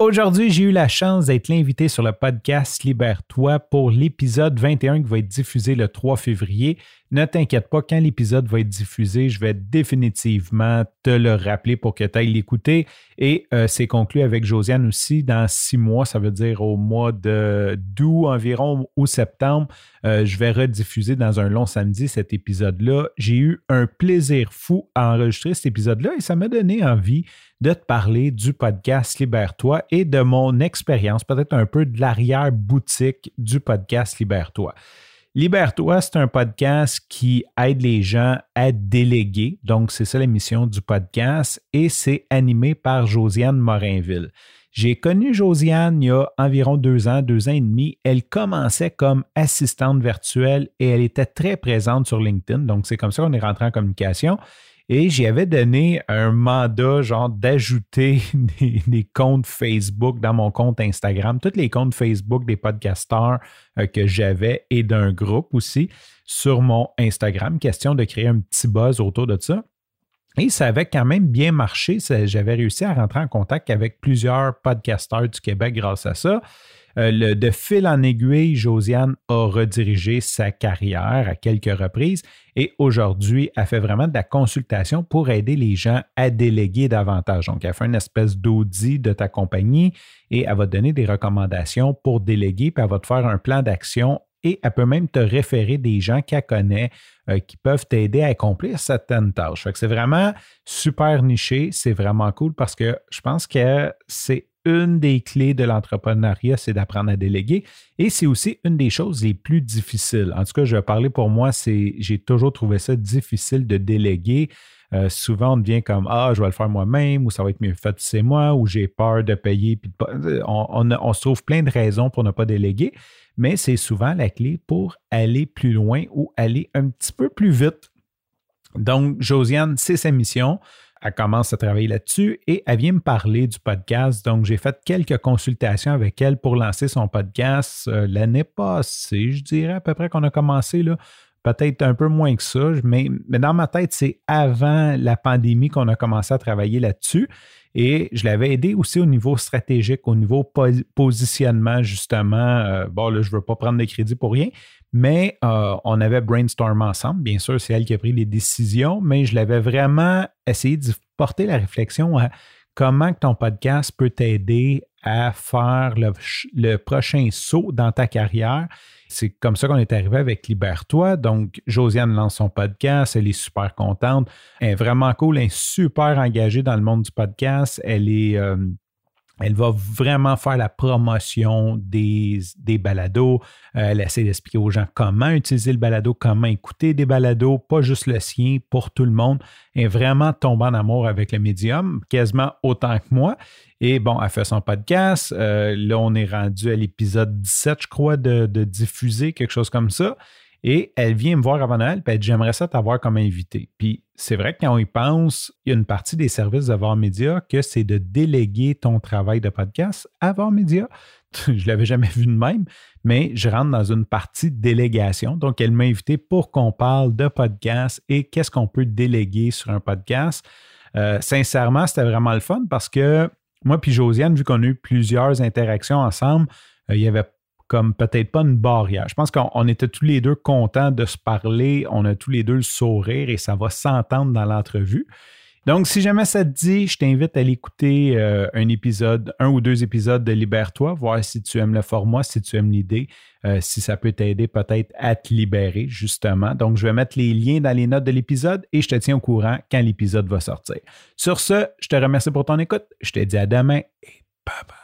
Aujourd'hui, j'ai eu la chance d'être l'invité sur le podcast Libère-toi pour l'épisode 21 qui va être diffusé le 3 février. Ne t'inquiète pas, quand l'épisode va être diffusé, je vais définitivement te le rappeler pour que tu ailles l'écouter. Et euh, c'est conclu avec Josiane aussi dans six mois, ça veut dire au mois d'août environ ou septembre. Euh, je vais rediffuser dans un long samedi cet épisode-là. J'ai eu un plaisir fou à enregistrer cet épisode-là et ça m'a donné envie de te parler du podcast Libère-toi et de mon expérience, peut-être un peu de l'arrière-boutique du podcast Libère-toi. Libère-toi, c'est un podcast qui aide les gens à déléguer. Donc, c'est ça la mission du podcast et c'est animé par Josiane Morinville. J'ai connu Josiane il y a environ deux ans, deux ans et demi. Elle commençait comme assistante virtuelle et elle était très présente sur LinkedIn. Donc, c'est comme ça qu'on est rentré en communication. Et j'y avais donné un mandat, genre, d'ajouter des, comptes Facebook dans mon compte Instagram, tous les comptes Facebook des podcasteurs euh, que j'avais et d'un groupe aussi sur mon Instagram. Question de créer un petit buzz autour de ça. Et ça avait quand même bien marché. J'avais réussi à rentrer en contact avec plusieurs podcasteurs du Québec grâce à ça. Euh, de fil en aiguille, Josiane a redirigé sa carrière à quelques reprises et aujourd'hui, elle fait vraiment de la consultation pour aider les gens à déléguer davantage. Donc, elle fait une espèce d'audit de ta compagnie et elle va donner des recommandations pour déléguer, puis elle va te faire un plan d'action et elle peut même te référer des gens qu'elle connaît euh, qui peuvent t'aider à accomplir certaines tâches. c'est vraiment super niché, c'est vraiment cool parce que je pense que c'est une des clés de l'entrepreneuriat, c'est d'apprendre à déléguer. Et c'est aussi une des choses les plus difficiles. En tout cas, je vais parler pour moi, j'ai toujours trouvé ça difficile de déléguer. Euh, souvent, on devient comme Ah, je vais le faire moi-même, ou ça va être mieux fait, c'est moi, ou j'ai peur de payer. Puis on, on, se trouve plein de raisons pour ne pas déléguer, mais c'est souvent la clé pour aller plus loin ou aller un petit peu plus vite. Donc, Josiane, c'est sa mission elle commence à travailler là-dessus et elle vient me parler du podcast. Donc, j'ai fait quelques consultations avec elle pour lancer son podcast euh, l'année passée, je dirais à peu près qu'on a commencé là. Peut-être un peu moins que ça, mais, mais dans ma tête, c'est avant la pandémie qu'on a commencé à travailler là-dessus. Et je l'avais aidé aussi au niveau stratégique, au niveau positionnement, justement. Euh, bon, là, je ne veux pas prendre de crédit pour rien, mais euh, on avait brainstorm ensemble. Bien sûr, c'est elle qui a pris les décisions, mais je l'avais vraiment essayé de porter la réflexion à comment ton podcast peut t'aider à faire le, prochain saut dans ta carrière. C'est comme ça qu'on est arrivé avec Libère-toi. Donc, Josiane lance son podcast, elle est super contente, elle est vraiment cool, elle est super engagée dans le monde du podcast. Elle est, euh, elle va vraiment faire la promotion des, des balados. Euh, elle essaie d'expliquer aux gens comment utiliser le balado, comment écouter des balados, pas juste le sien, pour tout le monde. Est vraiment tombée en amour avec le médium, quasiment autant que moi. Et bon, elle fait son podcast. Euh, là, on est rendu à l'épisode 17, je crois, de diffuser, quelque chose comme ça. Et elle vient me voir avant Noël, puis elle dit J'aimerais ça t'avoir comme invité. Puis c'est vrai que quand on y pense, il y a une partie des services de Var Media que c'est de déléguer ton travail de podcast à Var Media. Je ne l'avais jamais vu de même, mais je rentre dans une partie de délégation. Donc, elle m'a invité pour qu'on parle de podcast et qu'est-ce qu'on peut déléguer sur un podcast. Euh, sincèrement, c'était vraiment le fun parce que moi puis Josiane, vu qu'on a eu plusieurs interactions ensemble, euh, il y avait comme peut-être pas une barrière. Je pense qu'on était tous les deux contents de se parler, on a tous les deux le sourire et ça va s'entendre dans l'entrevue. Donc, si jamais ça te dit, je t'invite à l'écouter euh, un épisode, un ou deux épisodes de Libère-toi, voir si tu aimes le format, si tu aimes l'idée, euh, si ça peut t'aider peut-être à te libérer, justement. Donc, je vais mettre les liens dans les notes de l'épisode et je te tiens au courant quand l'épisode va sortir. Sur ce, je te remercie pour ton écoute. Je te dis à demain et bye bye.